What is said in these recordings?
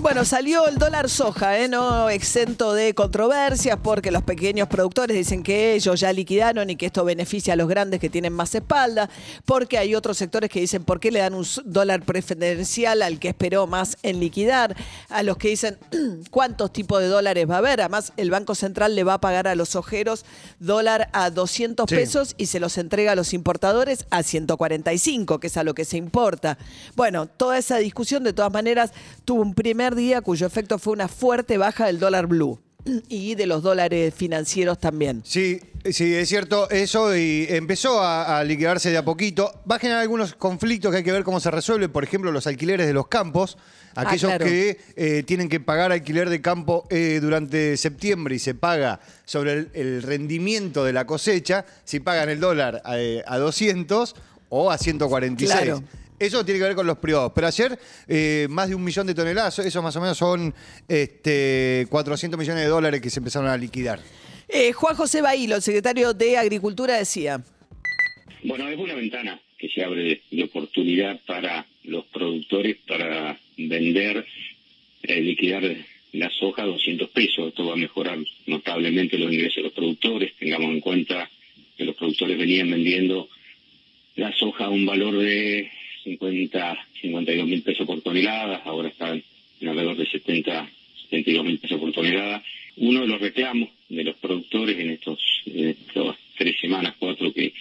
Bueno, salió el dólar soja, ¿eh? no exento de controversias porque los pequeños productores dicen que ellos ya liquidaron y que esto beneficia a los grandes que tienen más espalda, porque hay otros sectores que dicen por qué le dan un dólar preferencial al que esperó más en liquidar, a los que dicen cuántos tipos de dólares va a haber, además el Banco Central le va a pagar a los ojeros dólar a 200 pesos y se los entrega a los importadores a 145, que es a lo que se importa. Bueno, toda esa discusión de todas maneras tuvo un primer día cuyo efecto fue una fuerte baja del dólar blue y de los dólares financieros también. Sí, sí, es cierto eso y empezó a, a liquidarse de a poquito. Va a generar algunos conflictos que hay que ver cómo se resuelven, por ejemplo, los alquileres de los campos, aquellos claro. que eh, tienen que pagar alquiler de campo eh, durante septiembre y se paga sobre el, el rendimiento de la cosecha, si pagan el dólar a, eh, a 200 o a 146. Claro. Eso tiene que ver con los privados. Pero ayer, eh, más de un millón de toneladas, eso más o menos son este, 400 millones de dólares que se empezaron a liquidar. Eh, Juan José Bailo, el secretario de Agricultura, decía. Bueno, es una ventana que se abre de, de oportunidad para los productores para vender, eh, liquidar la soja a 200 pesos. Esto va a mejorar notablemente los ingresos de los productores. Tengamos en cuenta que los productores venían vendiendo la soja a un valor de 50, 52 mil pesos por tonelada, ahora están en alrededor de 70, 72 mil pesos por tonelada. Uno de los reclamos de los productores en estos, en estas tres semanas, cuatro que,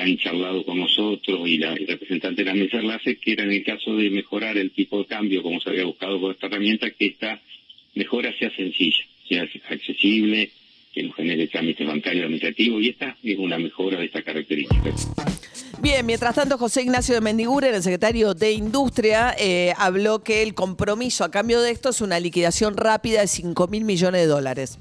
han charlado con nosotros y la el representante de la mesa enlace, que era en el caso de mejorar el tipo de cambio, como se había buscado con esta herramienta, que esta mejora sea sencilla, sea accesible, que no genere trámites bancarios administrativos, y esta es una mejora de esta característica. Bien, mientras tanto, José Ignacio de Mendiguren, el secretario de Industria, eh, habló que el compromiso a cambio de esto es una liquidación rápida de 5 mil millones de dólares.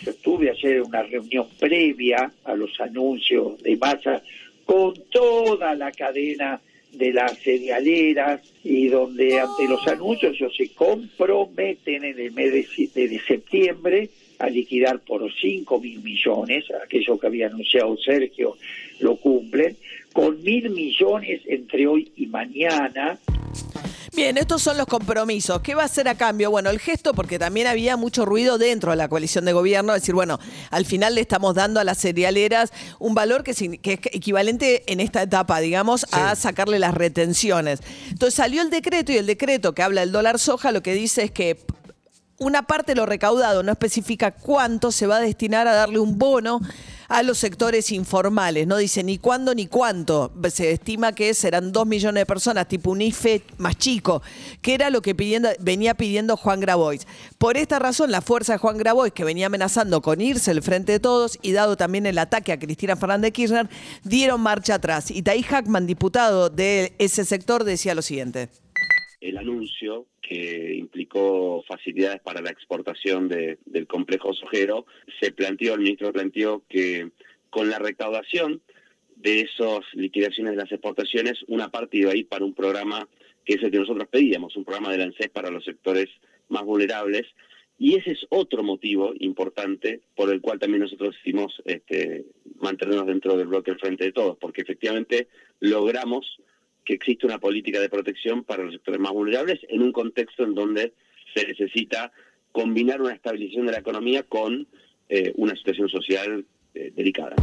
Yo estuve ayer una reunión previa a los anuncios de masa con toda la cadena de las cerealeras y donde ante los anuncios ellos se comprometen en el mes de, de septiembre a liquidar por 5 mil millones, aquello que había anunciado Sergio lo cumplen, con mil millones entre hoy y mañana, Bien, estos son los compromisos. ¿Qué va a hacer a cambio? Bueno, el gesto, porque también había mucho ruido dentro de la coalición de gobierno, decir, bueno, al final le estamos dando a las cerealeras un valor que es equivalente en esta etapa, digamos, a sacarle las retenciones. Entonces salió el decreto y el decreto que habla del dólar soja lo que dice es que una parte de lo recaudado no especifica cuánto se va a destinar a darle un bono a los sectores informales. No dice ni cuándo ni cuánto. Se estima que serán dos millones de personas, tipo un IFE más chico, que era lo que venía pidiendo Juan Grabois. Por esta razón, la fuerza de Juan Grabois, que venía amenazando con irse el frente de todos y dado también el ataque a Cristina Fernández de Kirchner, dieron marcha atrás. Y Taí Hackman, diputado de ese sector, decía lo siguiente. El anuncio que implicó facilidades para la exportación de- del complejo sojero, se planteó, el ministro planteó que con la recaudación de esas liquidaciones de las exportaciones, una parte iba a ir para un programa que es el que nosotros pedíamos, un programa de ANSES para los sectores más vulnerables, y ese es otro motivo importante por el cual también nosotros decidimos este, mantenernos dentro del bloque del Frente de Todos, porque efectivamente logramos que existe una política de protección para los sectores más vulnerables en un contexto en donde se necesita combinar una estabilización de la economía con eh, una situación social eh, delicada.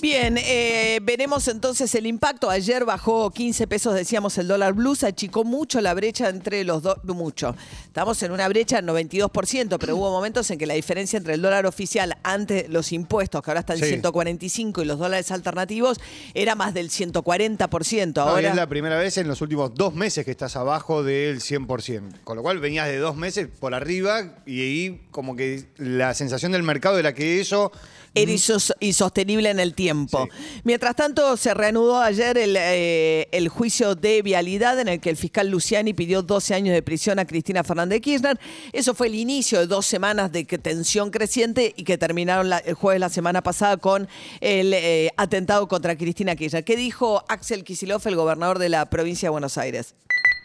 Bien, eh, veremos entonces el impacto. Ayer bajó 15 pesos, decíamos, el dólar blue, se achicó mucho la brecha entre los dos, mucho. Estamos en una brecha del 92%, pero hubo momentos en que la diferencia entre el dólar oficial antes los impuestos, que ahora están en Sí. 145, y los dólares alternativos, era más del 140%. No, y Ahora, es la primera vez en los últimos dos meses que estás abajo del 100%. Con lo cual venías de dos meses por arriba y ahí como que la sensación del mercado era que eso era insos- insostenible en el tiempo. Mientras tanto, se reanudó ayer el, eh, el juicio de vialidad en el que el fiscal Luciani pidió 12 años de prisión a Cristina Fernández de Kirchner. Eso fue el inicio de dos semanas de que- tensión creciente y que terminaron la- el jueves la semana pasada con el eh, atentado contra Cristina Kirchner. ¿Qué dijo Axel Kicillof, el gobernador de la provincia de Buenos Aires?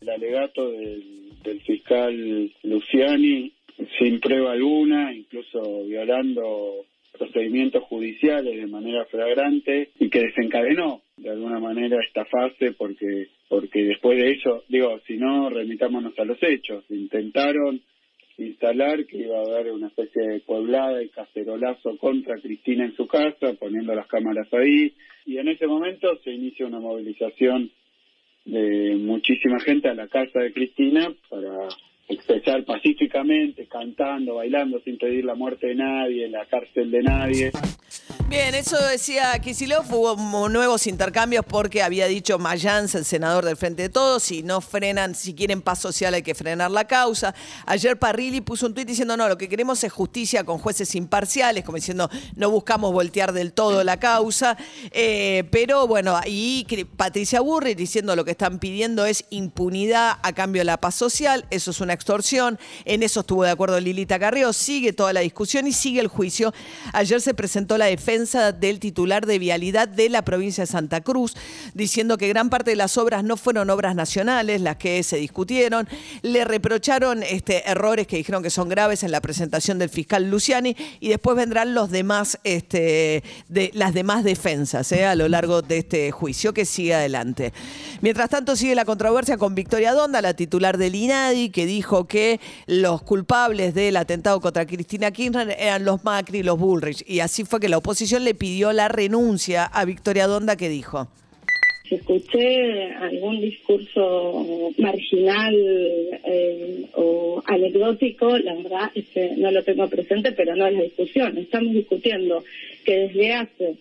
el alegato del, del fiscal Luciani sin prueba alguna, incluso violando procedimientos judiciales de manera flagrante y que desencadenó de alguna manera esta fase porque porque después de eso, digo, si no, remitámonos a los hechos. Intentaron instalar que iba a haber una especie de poblada y cacerolazo contra Cristina en su casa, poniendo las cámaras ahí, y en ese momento se inicia una movilización de muchísima gente a la casa de Cristina para expresar pacíficamente, cantando, bailando, sin pedir la muerte de nadie, la cárcel de nadie. Bien, eso decía Kisilov, hubo nuevos intercambios porque había dicho Mayans, el senador del Frente de Todos, si no frenan, si quieren paz social hay que frenar la causa. Ayer Parrilli puso un tuit diciendo, no, lo que queremos es justicia con jueces imparciales, como diciendo, no buscamos voltear del todo la causa. Eh, pero bueno, y Patricia Burri diciendo lo que están pidiendo es impunidad a cambio de la paz social, eso es una extorsión. En eso estuvo de acuerdo Lilita Carrió, sigue toda la discusión y sigue el juicio. Ayer se presentó la defensa del titular de vialidad de la provincia de Santa Cruz, diciendo que gran parte de las obras no fueron obras nacionales, las que se discutieron. Le reprocharon este, errores que dijeron que son graves en la presentación del fiscal Luciani y después vendrán los demás, este, de, las demás defensas eh, a lo largo de este juicio que sigue adelante. Mientras tanto, sigue la controversia con Victoria Donda, la titular del INADI, que dijo que los culpables del atentado contra Cristina Kirchner eran los Macri y los Bullrich. Y así fue que la oposición le pidió la renuncia a Victoria Donda, que dijo. Escuché algún discurso marginal eh, o anecdótico, la verdad es que no lo tengo presente, pero no es la discusión. Estamos discutiendo que desde hace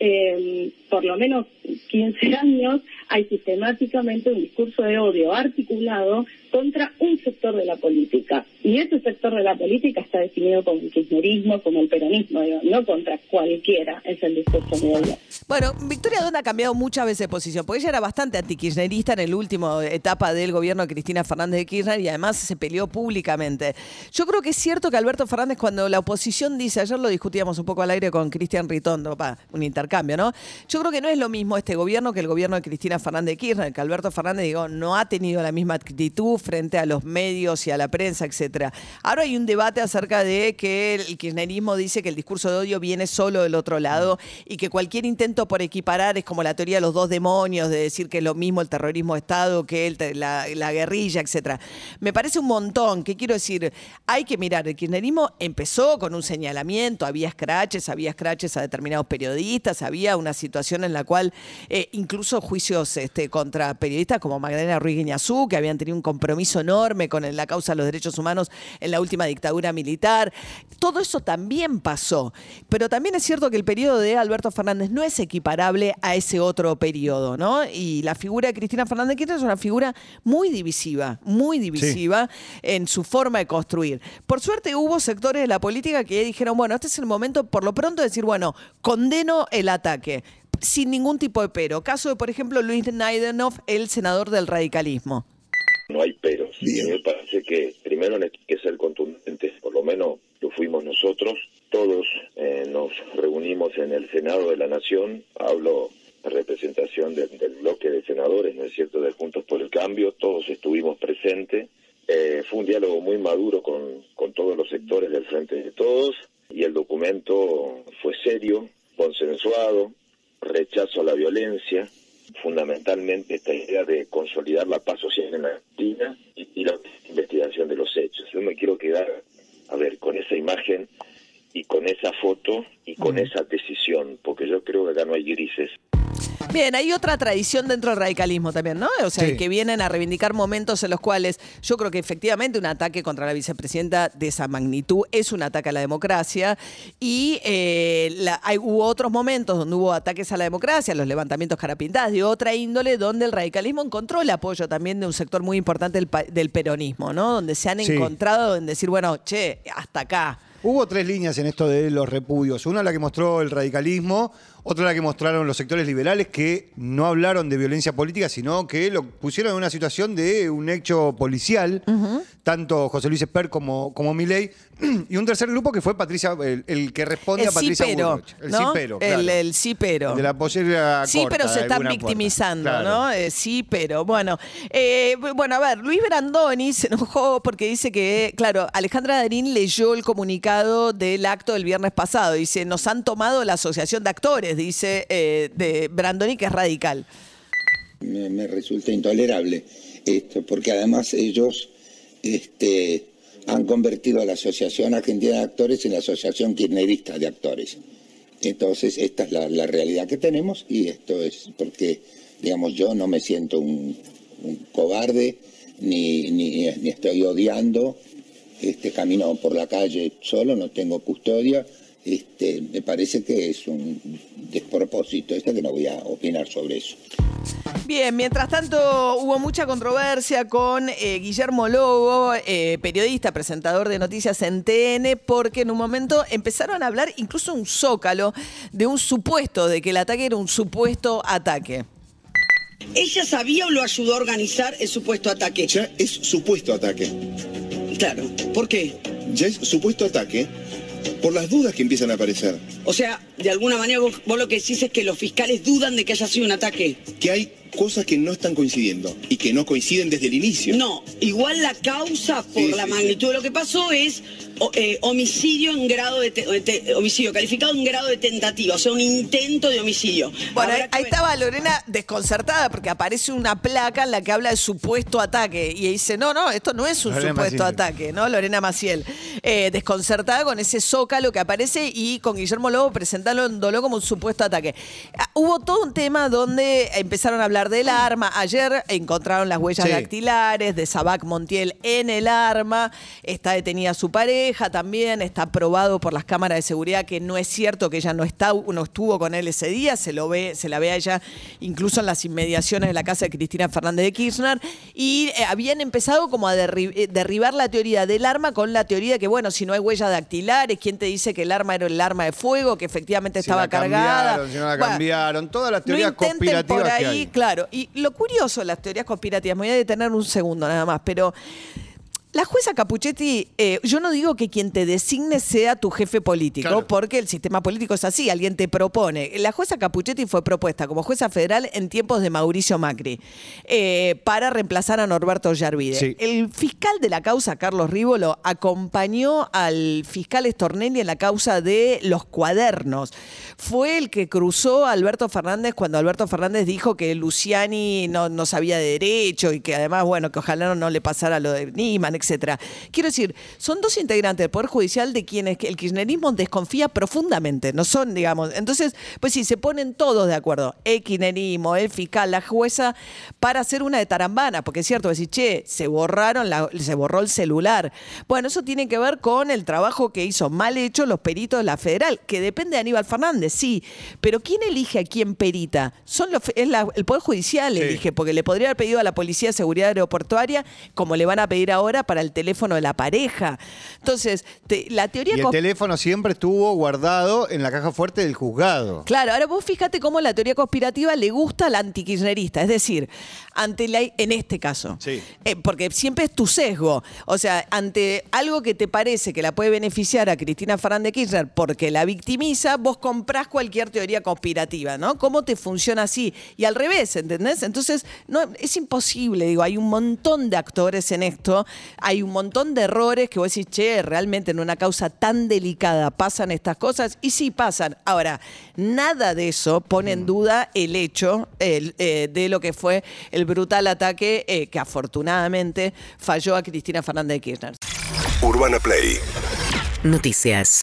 eh, por lo menos 15 años hay sistemáticamente un discurso de odio articulado contra un sector de la política. Y ese sector de la política está definido como el kirchnerismo, como el peronismo, digo, no contra cualquiera es el discurso de odio. Bueno, Victoria Donda ha cambiado muchas veces de posición, porque ella era bastante antikirchnerista en la última etapa del gobierno de Cristina Fernández de Kirchner y además se peleó públicamente. Yo creo que es cierto que Alberto Fernández, cuando la oposición dice, ayer lo discutíamos un poco al aire con Cristian Ritondo, pa, un intercambio, ¿no? Yo creo que no es lo mismo este gobierno que el gobierno de Cristina Fernández de Kirchner, que Alberto Fernández, digo, no ha tenido la misma actitud frente a los medios y a la prensa, etcétera. Ahora hay un debate acerca de que el kirchnerismo dice que el discurso de odio viene solo del otro lado y que cualquier intento por equiparar es como la teoría de los dos demonios, de decir que es lo mismo el terrorismo de Estado que la, la guerrilla, etcétera. Me parece un montón, que quiero decir, hay que mirar, el kirchnerismo empezó con un señalamiento, había scratches, había scratches a determinados periodistas, había una situación en la cual eh, incluso juicios este, contra periodistas como Magdalena Ruiz Guiñazú, que habían tenido un compromiso enorme con la causa de los derechos humanos en la última dictadura militar. Todo eso también pasó. Pero también es cierto que el periodo de Alberto Fernández no es equiparable a ese otro periodo, ¿no? Y la figura de Cristina Fernández de Kirchner es una figura muy divisiva, muy divisiva en su forma de construir. Por suerte hubo sectores de la política que dijeron, bueno, este es el momento por lo pronto de decir, bueno, condeno el ataque sin ningún tipo de pero. Caso de, por ejemplo, Luis Naidenov, el senador del radicalismo. No hay peros. Y a mí me parece que primero hay que ser contundentes, por lo menos lo fuimos nosotros. Todos eh, nos reunimos en el Senado de la Nación, hablo en representación del, del bloque de senadores, ¿no es cierto?, de Juntos por el Cambio, todos estuvimos presentes. Eh, fue un diálogo muy maduro con, con todos los sectores del Frente de Todos y el documento fue serio, consensuado, rechazo a la violencia, fundamentalmente esta idea de consolidar la paz social en Argentina y, y la investigación de los hechos. Yo me quiero quedar, a ver, con esa imagen y con esa foto y con esa decisión, porque yo creo que acá no hay grises. Bien, hay otra tradición dentro del radicalismo también, ¿no? O sea, Sí. que vienen a reivindicar momentos en los cuales yo creo que efectivamente un ataque contra la vicepresidenta de esa magnitud es un ataque a la democracia y eh, la- hay, hubo otros momentos donde hubo ataques a la democracia, los levantamientos carapintadas de otra índole, donde el radicalismo encontró el apoyo también de un sector muy importante del, del peronismo, ¿no? Donde se han Sí. encontrado en decir, bueno, che, hasta acá. Hubo tres líneas en esto de los repudios. Una la que mostró el radicalismo, otra la que mostraron los sectores liberales que no hablaron de violencia política, sino que lo pusieron en una situación de un hecho policial, tanto José Luis Esper como, como Milei, y un tercer grupo que fue Patricia, el, el que responde El a Patricia cipero, Bullrich. El ¿no? cipero, El- claro. el cipero. De la pollera Sí, corta, pero se están victimizando, Claro. ¿no? Eh, sí, pero bueno. Eh, bueno, a ver, Luis Brandoni se enojó porque dice que, claro, Alejandra Darín leyó el comunicado del acto del viernes pasado. Dice, nos han tomado la asociación de actores, dice eh, de Brandoni, que es radical. me, resulta intolerable esto, porque además ellos este, han convertido a la Asociación Argentina de Actores en la Asociación Kirchnerista de Actores. Entonces, esta es la, realidad que tenemos y esto es porque, digamos, yo no me siento un, un cobarde ni, ni, ni estoy odiando. Este, camino por la calle solo, no tengo custodia. Este, me parece que es un despropósito esto que no voy a opinar sobre eso. Bien, mientras tanto hubo mucha controversia con eh, Guillermo Lobo, eh, periodista, presentador de noticias en TN, porque en un momento empezaron a hablar incluso un zócalo de un supuesto, de que el ataque era un supuesto ataque. ¿Ella sabía o lo ayudó a organizar el supuesto ataque? Ya es supuesto ataque. Claro. ¿Por qué? Ya es supuesto ataque por las dudas que empiezan a aparecer. O sea, de alguna manera vos, vos lo que decís es que los fiscales dudan de que haya sido un ataque. Que hay cosas que no están coincidiendo y que no coinciden desde el inicio. No, igual la causa por Sí, la sí, magnitud de lo que pasó es o- eh, homicidio en grado de, te- de te- homicidio calificado en grado de tentativa, o sea, un intento de homicidio. Bueno, ahí, estaba Lorena desconcertada porque aparece una placa en la que habla de supuesto ataque y dice, no, no, esto no es un Lorena supuesto Maciel. ataque, ¿no? Lorena Maciel. Eh, desconcertada con ese zócalo que aparece y con Guillermo Lobo presentándolo como un supuesto ataque. Ah, hubo todo un tema donde empezaron a hablar del arma. Ayer encontraron las huellas Sí. dactilares de Sabac Montiel en el arma. Está detenida su pareja también. Está probado por las cámaras de seguridad que no es cierto que ella no, está, no estuvo con él ese día. Se, lo ve, se la ve a ella incluso en las inmediaciones de la casa de Cristina Fernández de Kirchner. Y eh, habían empezado como a derri- eh, derribar la teoría del arma con la teoría de que, bueno, si no hay huellas dactilares, ¿quién te dice que el arma era el arma de fuego, que efectivamente Si estaba la cargada? cambiaron, si no la Bueno, cambiaron, todas las no teorías conspirativas por que ahí, hay. claro. Y lo curioso las teorías conspirativas, me voy a detener un segundo nada más, pero la jueza Capuchetti, eh, yo no digo que quien te designe sea tu jefe político, Claro. porque el sistema político es así, alguien te propone. La jueza Capuchetti fue propuesta como jueza federal en tiempos de Mauricio Macri eh, para reemplazar a Norberto Yarvide. Sí. El fiscal de la causa, Carlos Rívolo, acompañó al fiscal Stornelli en la causa de los cuadernos. Fue el que cruzó a Alberto Fernández cuando Alberto Fernández dijo que Luciani no, no sabía de derecho y que además, bueno, que ojalá no, no le pasara lo de Niman, etcétera. Quiero decir, son dos integrantes del Poder Judicial de quienes el kirchnerismo desconfía profundamente, no son, digamos. Entonces, pues sí, se ponen todos de acuerdo, el kirchnerismo, el fiscal, la jueza, para hacer una de tarambana, porque es cierto, decir, che, se borraron, la- se borró el celular. Bueno, eso tiene que ver con el trabajo que hizo mal hecho los peritos de la federal, que depende de Aníbal Fernández, sí, pero ¿quién elige a quién perita? Son los, fe- es la- el Poder Judicial Sí. elige, porque le podría haber pedido a la Policía de Seguridad Aeroportuaria, como le van a pedir ahora para el teléfono de la pareja. Entonces, te- la teoría... Y el teléfono siempre estuvo guardado en la caja fuerte del juzgado. Claro, ahora vos fíjate cómo la teoría conspirativa le gusta al antikirchnerista, es decir, ante la, en este caso. Sí. Eh, porque siempre es tu sesgo. O sea, ante algo que te parece que la puede beneficiar a Cristina Fernández Kirchner porque la victimiza, vos comprás cualquier teoría conspirativa, ¿no? ¿Cómo te funciona así? Y al revés, ¿entendés? Entonces, no, es imposible, digo, hay un montón de actores en esto, hay un montón de errores que vos decís, che, realmente en una causa tan delicada pasan estas cosas, y sí pasan. Ahora, nada de eso pone en duda el hecho el, eh, de lo que fue el brutal ataque eh, que afortunadamente falló a Cristina Fernández de Kirchner. Urbana Play Noticias.